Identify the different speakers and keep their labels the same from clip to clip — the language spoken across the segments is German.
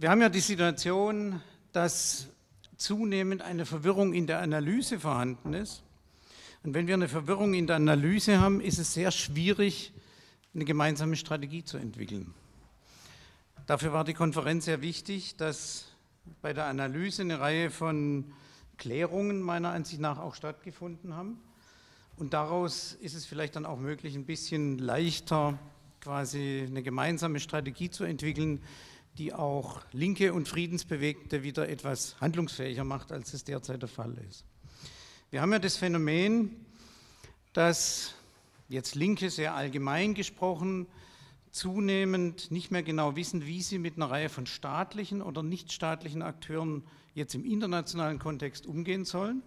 Speaker 1: wir haben ja die Situation, dass zunehmend eine Verwirrung in der Analyse vorhanden ist. Und wenn wir eine Verwirrung in der Analyse haben, ist es sehr schwierig, eine gemeinsame Strategie zu entwickeln. Dafür war die Konferenz sehr wichtig, dass bei der Analyse eine Reihe von Klärungen meiner Ansicht nach auch stattgefunden haben. Und daraus ist es vielleicht dann auch möglich, ein bisschen leichter quasi eine gemeinsame Strategie zu entwickeln, die auch Linke und Friedensbewegte wieder etwas handlungsfähiger macht, als es derzeit der Fall ist. Wir haben ja das Phänomen, dass jetzt Linke sehr allgemein gesprochen zunehmend nicht mehr genau wissen, wie sie mit einer Reihe von staatlichen oder nichtstaatlichen Akteuren jetzt im internationalen Kontext umgehen sollen.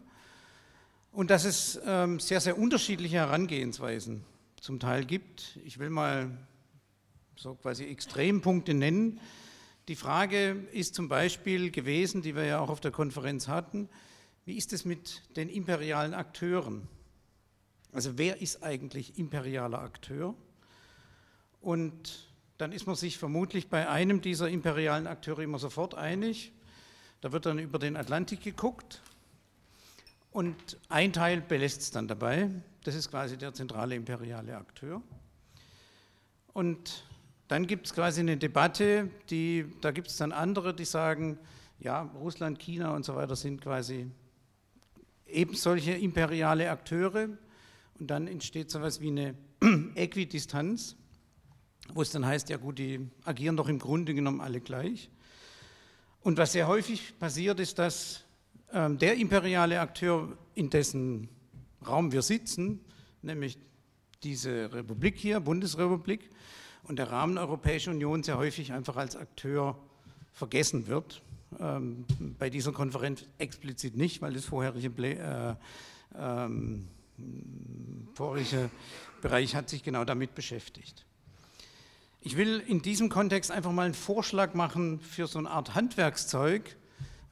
Speaker 1: Und dass es ähm, sehr, sehr unterschiedliche Herangehensweisen zum Teil gibt. Ich will mal so quasi Extrempunkte nennen. Die Frage ist zum Beispiel gewesen, die wir ja auch auf der Konferenz hatten, wie ist es mit den imperialen Akteuren? Also wer ist eigentlich imperialer Akteur? Und dann ist man sich vermutlich bei einem dieser imperialen Akteure immer sofort einig. Da wird dann über den Atlantik geguckt und ein Teil belässt es dann dabei. Das ist quasi der zentrale imperiale Akteur. Und dann gibt es quasi eine Debatte, die, da gibt es dann andere, die sagen, ja, Russland, China und so weiter sind quasi eben solche imperiale Akteure. Und dann entsteht so etwas wie eine Äquidistanz, wo es dann heißt, ja gut, die agieren doch im Grunde genommen alle gleich. Und was sehr häufig passiert, ist, dass ähm, der imperiale Akteur, in dessen Raum wir sitzen, nämlich diese Republik hier, Bundesrepublik, und der Rahmen Europäische Union sehr häufig einfach als Akteur vergessen wird. Ähm, bei dieser Konferenz explizit nicht, weil das vorherige, äh, ähm, vorherige Bereich hat sich genau damit beschäftigt. Ich will in diesem Kontext einfach mal einen Vorschlag machen für so eine Art Handwerkszeug,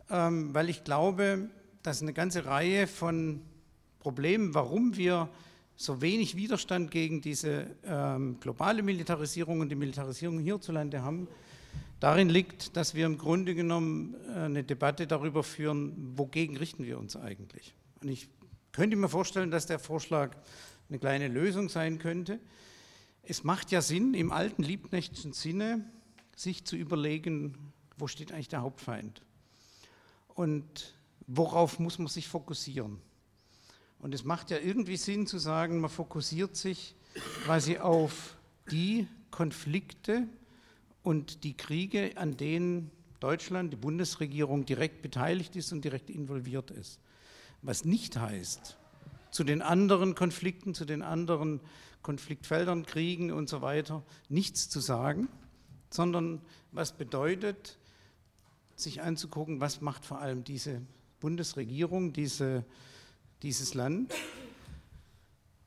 Speaker 1: ähm, weil ich glaube, dass eine ganze Reihe von Problemen, warum wir so wenig Widerstand gegen diese ähm, globale Militarisierung und die Militarisierung hierzulande haben, darin liegt, dass wir im Grunde genommen äh, eine Debatte darüber führen, wogegen richten wir uns eigentlich. Und ich könnte mir vorstellen, dass der Vorschlag eine kleine Lösung sein könnte. Es macht ja Sinn, im alten Liebknechtschen Sinne, sich zu überlegen, wo steht eigentlich der Hauptfeind und worauf muss man sich fokussieren. Und es macht ja irgendwie Sinn zu sagen, man fokussiert sich quasi auf die Konflikte und die Kriege, an denen Deutschland, die Bundesregierung direkt beteiligt ist und direkt involviert ist. Was nicht heißt, zu den anderen Konflikten, zu den anderen Konfliktfeldern, Kriegen und so weiter nichts zu sagen, sondern was bedeutet, sich anzugucken, was macht vor allem diese Bundesregierung, diese dieses Land.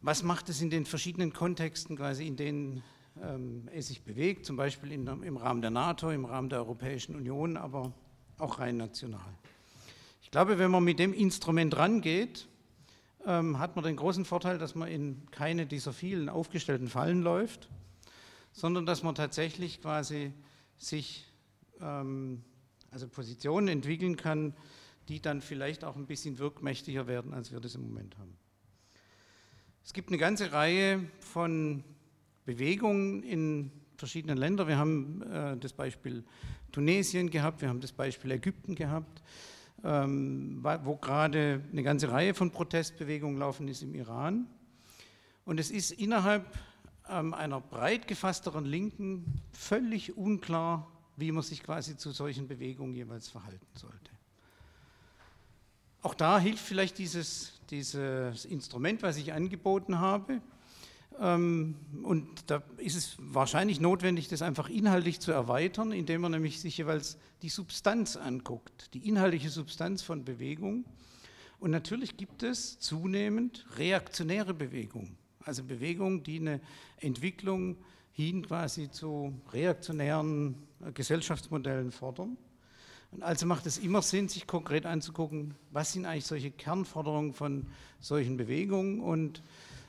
Speaker 1: Was macht es in den verschiedenen Kontexten, quasi in denen ähm, es sich bewegt, zum Beispiel in, im Rahmen der NATO, im Rahmen der Europäischen Union, aber auch rein national. Ich glaube, wenn man mit dem Instrument rangeht, ähm, hat man den großen Vorteil, dass man in keine dieser vielen aufgestellten Fallen läuft, sondern dass man tatsächlich quasi sich ähm, also Positionen entwickeln kann, die dann vielleicht auch ein bisschen wirkmächtiger werden, als wir das im Moment haben. Es gibt eine ganze Reihe von Bewegungen in verschiedenen Ländern. Wir haben äh, das Beispiel Tunesien gehabt, wir haben das Beispiel Ägypten gehabt, ähm, wo gerade eine ganze Reihe von Protestbewegungen laufen ist im Iran. Und es ist innerhalb ähm, einer breit gefassteren Linken völlig unklar, wie man sich quasi zu solchen Bewegungen jeweils verhalten sollte. Auch da hilft vielleicht dieses, dieses Instrument, was ich angeboten habe. Ähm, und da ist es wahrscheinlich notwendig, das einfach inhaltlich zu erweitern, indem man nämlich sich jeweils die Substanz anguckt, die inhaltliche Substanz von Bewegung. Und natürlich gibt es zunehmend reaktionäre Bewegungen, also Bewegungen, die eine Entwicklung hin quasi zu reaktionären Gesellschaftsmodellen fordern. Und also macht es immer Sinn, sich konkret anzugucken, was sind eigentlich solche Kernforderungen von solchen Bewegungen. Und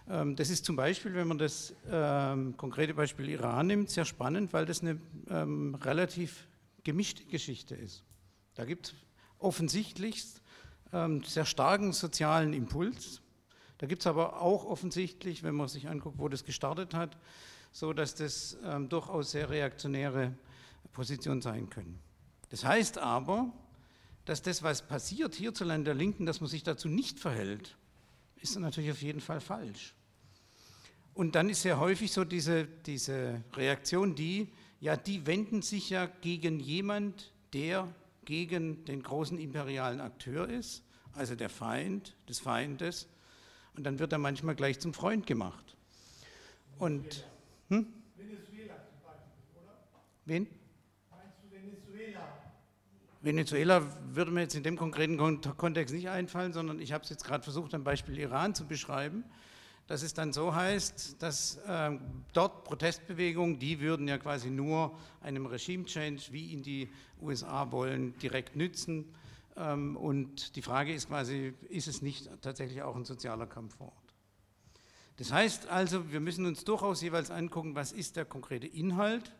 Speaker 1: ähm, das ist zum Beispiel, wenn man das ähm, konkrete Beispiel Iran nimmt, sehr spannend, weil das eine ähm, relativ gemischte Geschichte ist. Da gibt es offensichtlich ähm, sehr starken sozialen Impuls. Da gibt es aber auch offensichtlich, wenn man sich anguckt, wo das gestartet hat, so dass das ähm, durchaus sehr reaktionäre Positionen sein können. Das heißt aber, dass das, was passiert hierzulande der Linken, dass man sich dazu nicht verhält, ist natürlich auf jeden Fall falsch. Und dann ist sehr häufig so diese, diese Reaktion, die, ja, die wenden sich ja gegen jemand, der gegen den großen imperialen Akteur ist, also der Feind des Feindes. Und dann wird er manchmal gleich zum Freund gemacht. Und hm? Venezuela zum Beispiel, oder? Wen? Venezuela? Würde mir jetzt in dem konkreten Kontext nicht einfallen, sondern ich habe es jetzt gerade versucht, am Beispiel Iran zu beschreiben dass es dann so heißt, dass äh, dort Protestbewegungen, die würden ja quasi nur einem Regime-Change, wie ihn die USA wollen, direkt nützen. Ähm, und die Frage ist quasi, ist es nicht tatsächlich auch ein sozialer Kampf vor Ort? Das heißt also, wir müssen uns durchaus jeweils angucken, was ist der konkrete Inhalt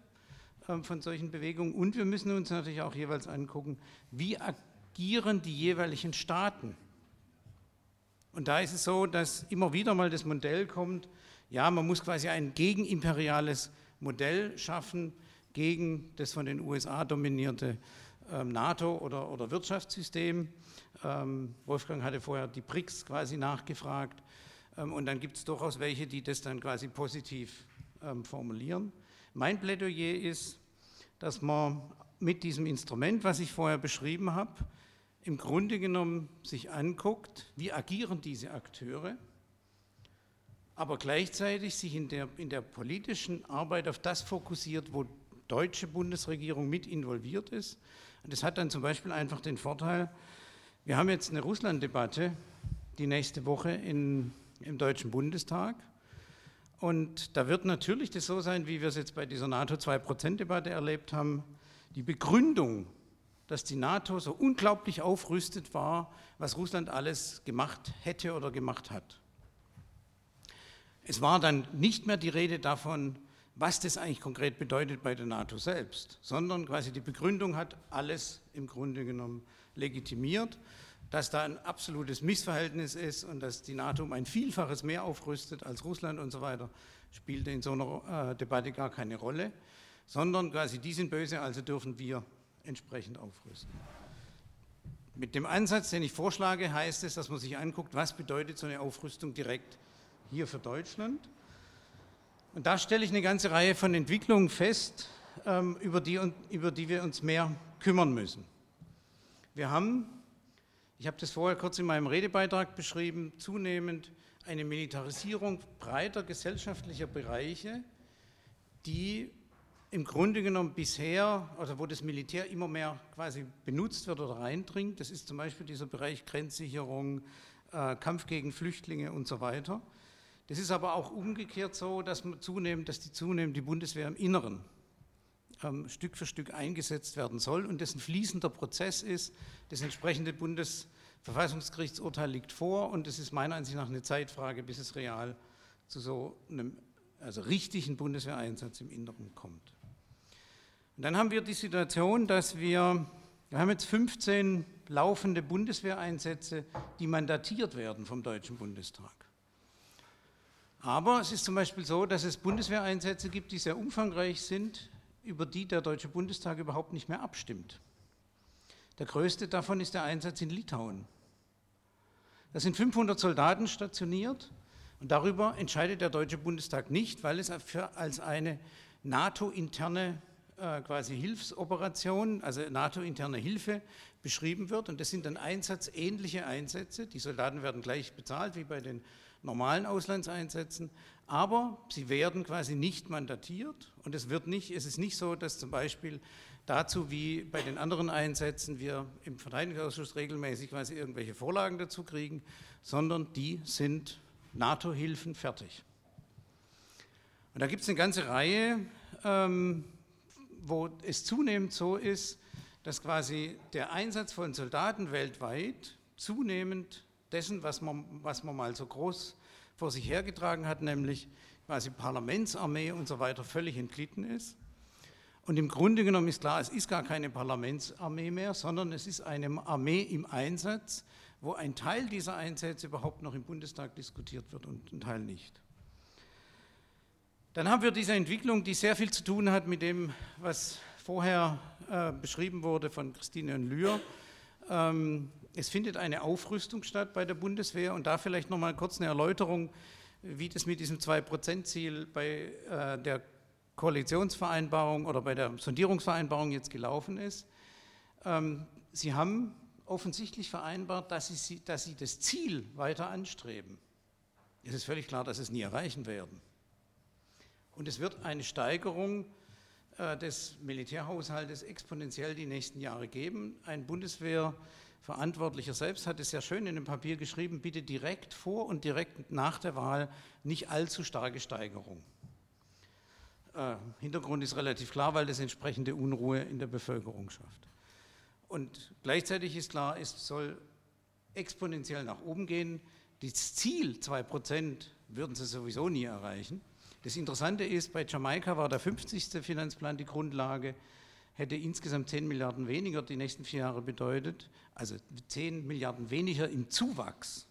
Speaker 1: von solchen Bewegungen und wir müssen uns natürlich auch jeweils angucken, wie agieren die jeweiligen Staaten und da ist es so, dass immer wieder mal das Modell kommt, ja, man muss quasi ein gegenimperiales Modell schaffen gegen das von den USA dominierte ähm, NATO- oder, oder Wirtschaftssystem. Ähm, Wolfgang hatte vorher die BRICS quasi nachgefragt. Ähm, und dann gibt es durchaus welche, die das dann quasi positiv ähm, formulieren. Mein Plädoyer ist, dass man mit diesem Instrument, was ich vorher beschrieben habe, im Grunde genommen sich anguckt, wie agieren diese Akteure, aber gleichzeitig sich in der, in der politischen Arbeit auf das fokussiert, wo deutsche Bundesregierung mit involviert ist. Und das hat dann zum Beispiel einfach den Vorteil, wir haben jetzt eine Russland-Debatte die nächste Woche in, im Deutschen Bundestag. Und da wird natürlich das so sein, wie wir es jetzt bei dieser NATO-2-Prozent-Debatte erlebt haben. Die Begründung dass die NATO so unglaublich aufrüstet war, was Russland alles gemacht hätte oder gemacht hat. Es war dann nicht mehr die Rede davon, was das eigentlich konkret bedeutet bei der NATO selbst, sondern quasi die Begründung hat alles im Grunde genommen legitimiert, dass da ein absolutes Missverhältnis ist und dass die NATO um ein Vielfaches mehr aufrüstet als Russland und so weiter, spielte in so einer äh, Debatte gar keine Rolle, sondern quasi die sind böse, also dürfen wir entsprechend aufrüsten. Mit dem Ansatz, den ich vorschlage, heißt es, dass man sich anguckt, was bedeutet so eine Aufrüstung direkt hier für Deutschland. Und da stelle ich eine ganze Reihe von Entwicklungen fest, ähm, über die, über die wir uns mehr kümmern müssen. Wir haben, ich habe das vorher kurz in meinem Redebeitrag beschrieben, zunehmend eine Militarisierung breiter gesellschaftlicher Bereiche, die im Grunde genommen bisher, also wo das Militär immer mehr quasi benutzt wird oder reindringt, das ist zum Beispiel dieser Bereich Grenzsicherung, äh, Kampf gegen Flüchtlinge und so weiter. Das ist aber auch umgekehrt so, dass, man zunehmend, dass die zunehmend die Bundeswehr im Inneren ähm, Stück für Stück eingesetzt werden soll und das ein fließender Prozess ist. Das entsprechende Bundesverfassungsgerichtsurteil liegt vor und es ist meiner Ansicht nach eine Zeitfrage, bis es real zu so einem also richtigen Bundeswehreinsatz im Inneren kommt. Und dann haben wir die Situation, dass wir, wir haben jetzt 15 laufende Bundeswehreinsätze, die mandatiert werden vom Deutschen Bundestag. Aber es ist zum Beispiel so, dass es Bundeswehreinsätze gibt, die sehr umfangreich sind, über die der Deutsche Bundestag überhaupt nicht mehr abstimmt. Der größte davon ist der Einsatz in Litauen. Da sind 500 Soldaten stationiert und darüber entscheidet der Deutsche Bundestag nicht, weil es als eine NATO-interne äh, quasi Hilfsoperation, also NATO-interne Hilfe beschrieben wird. Und das sind dann einsatzähnliche Einsätze. Die Soldaten werden gleich bezahlt wie bei den normalen Auslandseinsätzen, aber sie werden quasi nicht mandatiert. Und es, wird nicht, es ist nicht so, dass zum Beispiel dazu wie bei den anderen Einsätzen wir im Verteidigungsausschuss regelmäßig quasi irgendwelche Vorlagen dazu kriegen, sondern die sind NATO-Hilfen fertig. Und da gibt es eine ganze Reihe ähm, wo es zunehmend so ist, dass quasi der Einsatz von Soldaten weltweit zunehmend dessen, was man, was man mal so groß vor sich hergetragen hat, nämlich quasi Parlamentsarmee und so weiter, völlig entglitten ist. Und im Grunde genommen ist klar, es ist gar keine Parlamentsarmee mehr, sondern es ist eine Armee im Einsatz, wo ein Teil dieser Einsätze überhaupt noch im Bundestag diskutiert wird und ein Teil nicht. Dann haben wir diese Entwicklung, die sehr viel zu tun hat mit dem, was vorher äh, beschrieben wurde von Christine und Lühr. Ähm, es findet eine Aufrüstung statt bei der Bundeswehr und da vielleicht noch mal kurz eine Erläuterung, wie das mit diesem 2-Prozent-Ziel bei äh, der Koalitionsvereinbarung oder bei der Sondierungsvereinbarung jetzt gelaufen ist. Ähm, Sie haben offensichtlich vereinbart, dass Sie, dass Sie das Ziel weiter anstreben. Es ist völlig klar, dass Sie es nie erreichen werden. Und es wird eine Steigerung äh, des Militärhaushaltes exponentiell die nächsten Jahre geben. Ein Bundeswehrverantwortlicher selbst hat es sehr schön in dem Papier geschrieben, bitte direkt vor und direkt nach der Wahl nicht allzu starke Steigerung. Äh, Hintergrund ist relativ klar, weil das entsprechende Unruhe in der Bevölkerung schafft. Und gleichzeitig ist klar, es soll exponentiell nach oben gehen. Das Ziel 2% würden sie sowieso nie erreichen. Das Interessante ist, bei Jamaika war der 50. Finanzplan die Grundlage, hätte insgesamt 10 Milliarden weniger die nächsten vier Jahre bedeutet, also 10 Milliarden weniger im Zuwachs,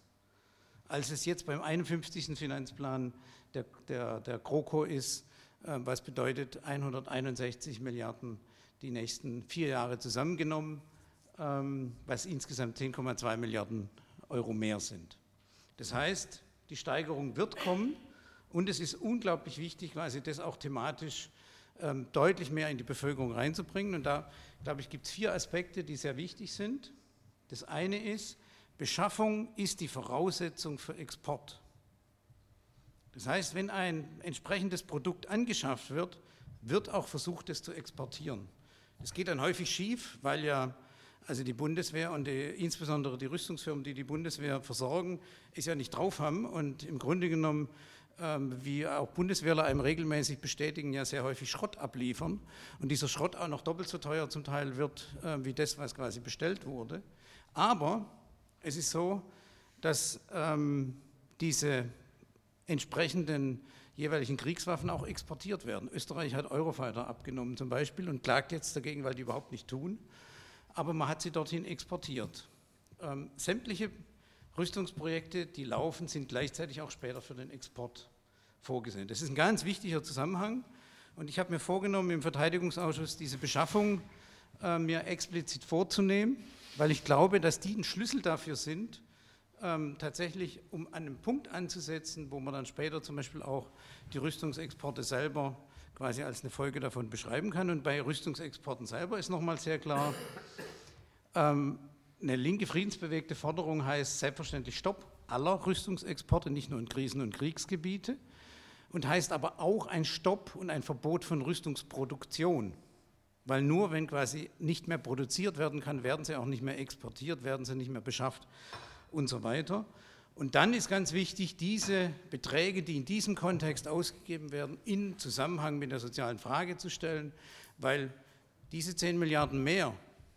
Speaker 1: als es jetzt beim 51. Finanzplan der, der, der GroKo ist, was bedeutet 161 Milliarden die nächsten vier Jahre zusammengenommen, ähm, was insgesamt 10,2 Milliarden Euro mehr sind. Das heißt, die Steigerung wird kommen. Und es ist unglaublich wichtig, quasi das auch thematisch ähm, deutlich mehr in die Bevölkerung reinzubringen. Und da, glaube ich, gibt es vier Aspekte, die sehr wichtig sind. Das eine ist, Beschaffung ist die Voraussetzung für Export. Das heißt, wenn ein entsprechendes Produkt angeschafft wird, wird auch versucht, es zu exportieren. Das geht dann häufig schief, weil ja also die Bundeswehr und die, insbesondere die Rüstungsfirmen, die die Bundeswehr versorgen, es ja nicht drauf haben und im Grunde genommen ähm, wie auch Bundeswehrler einem regelmäßig bestätigen, ja sehr häufig Schrott abliefern und dieser Schrott auch noch doppelt so teuer zum Teil wird, ähm, wie das, was quasi bestellt wurde. Aber es ist so, dass ähm, diese entsprechenden jeweiligen Kriegswaffen auch exportiert werden. Österreich hat Eurofighter abgenommen zum Beispiel und klagt jetzt dagegen, weil die überhaupt nicht tun. Aber man hat sie dorthin exportiert. Ähm, sämtliche Rüstungsprojekte, die laufen, sind gleichzeitig auch später für den Export vorgesehen. Das ist ein ganz wichtiger Zusammenhang. Und ich habe mir vorgenommen, im Verteidigungsausschuss diese Beschaffung äh, mir explizit vorzunehmen, weil ich glaube, dass die ein Schlüssel dafür sind, ähm, tatsächlich um an einem Punkt anzusetzen, wo man dann später zum Beispiel auch die Rüstungsexporte selber quasi als eine Folge davon beschreiben kann. Und bei Rüstungsexporten selber ist nochmal sehr klar, ähm, eine linke friedensbewegte Forderung heißt selbstverständlich Stopp aller Rüstungsexporte, nicht nur in Krisen- und Kriegsgebiete, und heißt aber auch ein Stopp und ein Verbot von Rüstungsproduktion. Weil nur wenn quasi nicht mehr produziert werden kann, werden sie auch nicht mehr exportiert, werden sie nicht mehr beschafft und so weiter. Und dann ist ganz wichtig, diese Beträge, die in diesem Kontext ausgegeben werden, in Zusammenhang mit der sozialen Frage zu stellen, weil diese 10 Milliarden mehr,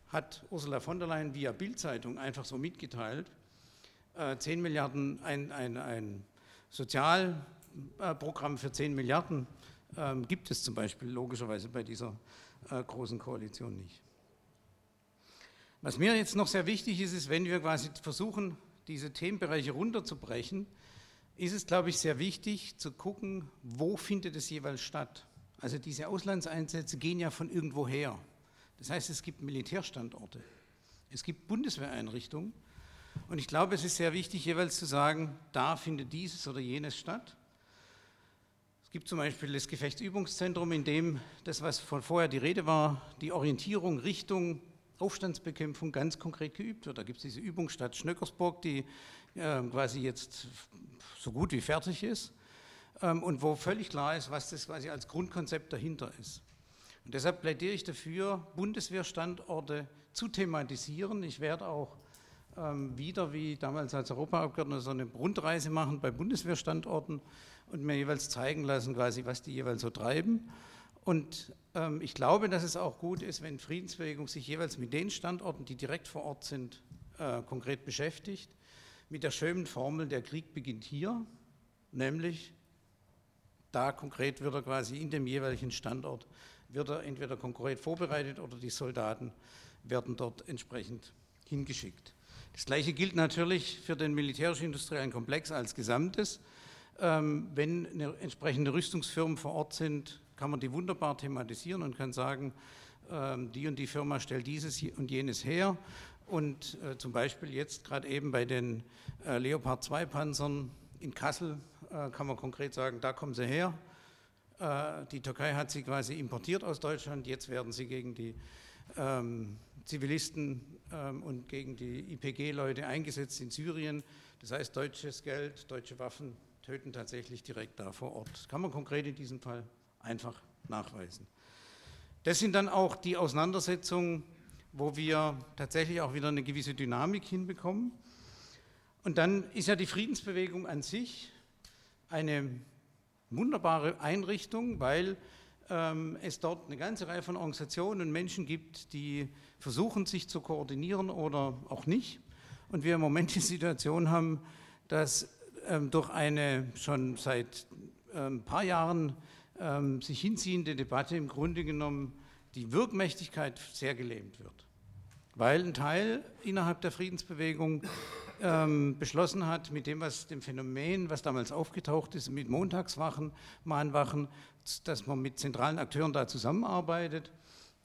Speaker 1: hat Ursula von der Leyen via Bildzeitung einfach so mitgeteilt. Äh, 10 Milliarden, ein, ein, ein Sozialprogramm für 10 Milliarden äh, gibt es zum Beispiel logischerweise bei dieser äh, großen Koalition nicht. Was mir jetzt noch sehr wichtig ist, ist, wenn wir quasi versuchen, diese Themenbereiche runterzubrechen, ist es, glaube ich, sehr wichtig zu gucken, wo findet es jeweils statt. Also diese Auslandseinsätze gehen ja von irgendwo her. Das heißt, es gibt Militärstandorte, es gibt Bundeswehreinrichtungen und ich glaube, es ist sehr wichtig, jeweils zu sagen, da findet dieses oder jenes statt. Es gibt zum Beispiel das Gefechtsübungszentrum, in dem das, was von vorher die Rede war, die Orientierung Richtung Aufstandsbekämpfung ganz konkret geübt wird. Da gibt es diese Übungsstadt Schnöckersburg, die äh, quasi jetzt so gut wie fertig ist ähm, und wo völlig klar ist, was das quasi als Grundkonzept dahinter ist. Und deshalb plädiere ich dafür, Bundeswehrstandorte zu thematisieren. Ich werde auch ähm, wieder, wie damals als Europaabgeordneter, so eine Rundreise machen bei Bundeswehrstandorten und mir jeweils zeigen lassen, quasi, was die jeweils so treiben. Und ähm, ich glaube, dass es auch gut ist, wenn Friedensbewegung sich jeweils mit den Standorten, die direkt vor Ort sind, äh, konkret beschäftigt, mit der schönen Formel, der Krieg beginnt hier, nämlich da konkret wird er quasi in dem jeweiligen Standort wird er entweder konkret vorbereitet oder die Soldaten werden dort entsprechend hingeschickt. Das Gleiche gilt natürlich für den militärisch-industriellen Komplex als Gesamtes. Ähm, wenn entsprechende Rüstungsfirmen vor Ort sind, kann man die wunderbar thematisieren und kann sagen, ähm, die und die Firma stellt dieses und jenes her. Und äh, zum Beispiel jetzt gerade eben bei den äh, Leopard 2 Panzern in Kassel äh, kann man konkret sagen, da kommen sie her. Die Türkei hat sie quasi importiert aus Deutschland, jetzt werden sie gegen die ähm, Zivilisten und gegen die IPG-Leute eingesetzt in Syrien. Das heißt, deutsches Geld, deutsche Waffen töten tatsächlich direkt da vor Ort. Das kann man konkret in diesem Fall einfach nachweisen. Das sind dann auch die Auseinandersetzungen, wo wir tatsächlich auch wieder eine gewisse Dynamik hinbekommen. Und dann ist ja die Friedensbewegung an sich eine wunderbare Einrichtung, weil ähm, es dort eine ganze Reihe von Organisationen und Menschen gibt, die versuchen, sich zu koordinieren oder auch nicht. Und wir im Moment die Situation haben, dass durch eine schon seit ein ähm, paar Jahren ähm, sich hinziehende Debatte im Grunde genommen die Wirkmächtigkeit sehr gelähmt wird. Weil ein Teil innerhalb der Friedensbewegung ähm, beschlossen hat, mit dem, was dem Phänomen, was damals aufgetaucht ist, mit Montagswachen, Mahnwachen, dass man mit zentralen Akteuren da zusammenarbeitet,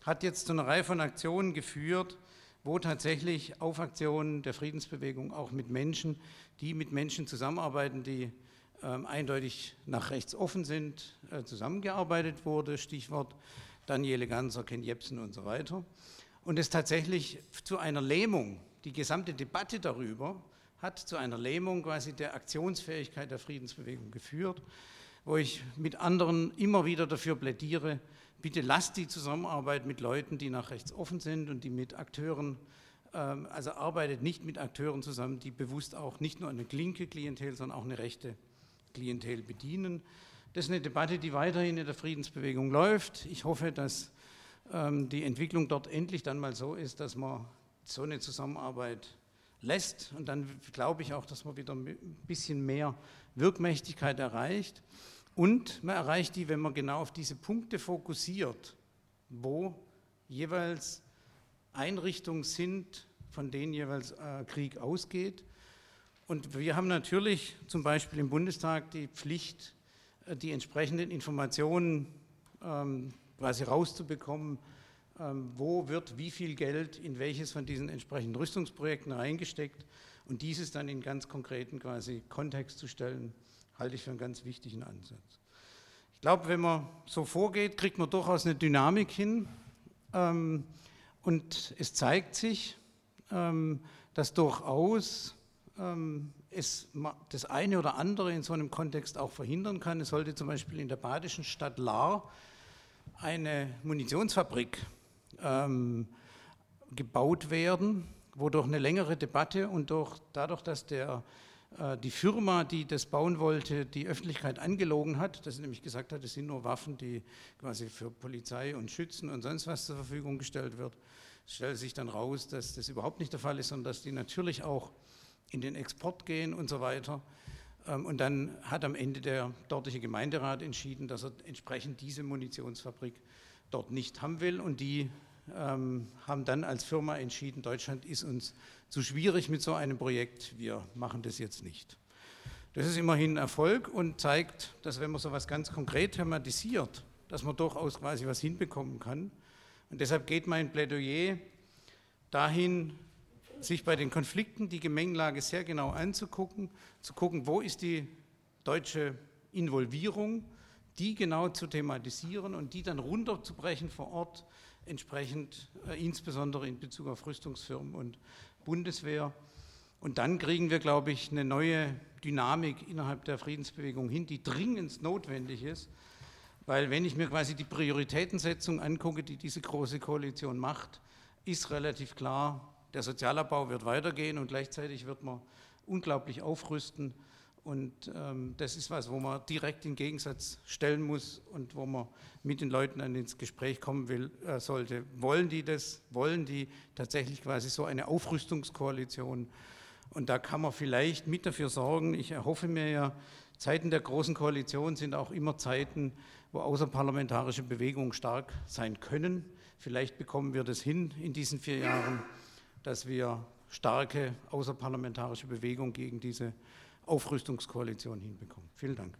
Speaker 1: hat jetzt zu einer Reihe von Aktionen geführt, wo tatsächlich auf Aktionen der Friedensbewegung auch mit Menschen, die mit Menschen zusammenarbeiten, die ähm, eindeutig nach rechts offen sind, äh, zusammengearbeitet wurde. Stichwort Daniele Ganser, Ken Jepsen und so weiter. Und es tatsächlich zu einer Lähmung, die gesamte Debatte darüber hat zu einer Lähmung quasi der Aktionsfähigkeit der Friedensbewegung geführt, wo ich mit anderen immer wieder dafür plädiere, bitte lasst die Zusammenarbeit mit Leuten, die nach rechts offen sind und die mit Akteuren, ähm, also arbeitet nicht mit Akteuren zusammen, die bewusst auch nicht nur eine linke Klientel, sondern auch eine rechte Klientel bedienen. Das ist eine Debatte, die weiterhin in der Friedensbewegung läuft. Ich hoffe, dass ähm, die Entwicklung dort endlich dann mal so ist, dass man so eine Zusammenarbeit lässt. Und dann glaube ich auch, dass man wieder ein bisschen mehr Wirkmächtigkeit erreicht. Und man erreicht die, wenn man genau auf diese Punkte fokussiert, wo jeweils Einrichtungen sind, von denen jeweils äh, Krieg ausgeht. Und wir haben natürlich zum Beispiel im Bundestag die Pflicht, äh, die entsprechenden Informationen ähm, quasi rauszubekommen, ähm, wo wird wie viel Geld in welches von diesen entsprechenden Rüstungsprojekten reingesteckt und dieses dann in ganz konkreten quasi Kontext zu stellen halte ich für einen ganz wichtigen Ansatz. Ich glaube, wenn man so vorgeht, kriegt man durchaus eine Dynamik hin. Ähm, und es zeigt sich, ähm, dass durchaus ähm, es das eine oder andere in so einem Kontext auch verhindern kann. Es sollte zum Beispiel in der badischen Stadt Lahr eine Munitionsfabrik gebaut werden, wo durch eine längere Debatte und durch, dadurch, dass der die Firma, die das bauen wollte, die Öffentlichkeit angelogen hat, dass sie nämlich gesagt hat, es sind nur Waffen, die quasi für Polizei und Schützen und sonst was zur Verfügung gestellt wird. Es stellt sich dann raus, dass das überhaupt nicht der Fall ist, sondern dass die natürlich auch in den Export gehen und so weiter. Ähm, und dann hat am Ende der dortige Gemeinderat entschieden, dass er entsprechend diese Munitionsfabrik dort nicht haben will und die ähm, haben dann als Firma entschieden, Deutschland ist uns zu schwierig mit so einem Projekt, wir machen das jetzt nicht. Das ist immerhin ein Erfolg und zeigt, dass wenn man so etwas ganz konkret thematisiert, dass man durchaus quasi was hinbekommen kann. Und deshalb geht mein Plädoyer dahin, sich bei den Konflikten die Gemengelage sehr genau anzugucken, zu gucken, wo ist die deutsche Involvierung, die genau zu thematisieren und die dann runterzubrechen vor Ort entsprechend, äh, insbesondere in Bezug auf Rüstungsfirmen und Bundeswehr. Und dann kriegen wir, glaube ich, eine neue Dynamik innerhalb der Friedensbewegung hin, die dringend notwendig ist. Weil wenn ich mir quasi die Prioritätensetzung angucke, die diese große Koalition macht, ist relativ klar, der Sozialabbau wird weitergehen und gleichzeitig wird man unglaublich aufrüsten und ähm, das ist was, wo man direkt in Gegensatz stellen muss und wo man mit den Leuten dann ins Gespräch kommen will, äh, sollte. Wollen die das? Wollen die tatsächlich quasi so eine Aufrüstungskoalition? Und da kann man vielleicht mit dafür sorgen. Ich erhoffe mir ja, Zeiten der großen Koalition sind auch immer Zeiten, wo außerparlamentarische Bewegungen stark sein können. Vielleicht bekommen wir das hin in diesen vier Jahren, dass wir starke außerparlamentarische Bewegungen gegen diese Aufrüstungskoalition hinbekommen. Vielen Dank.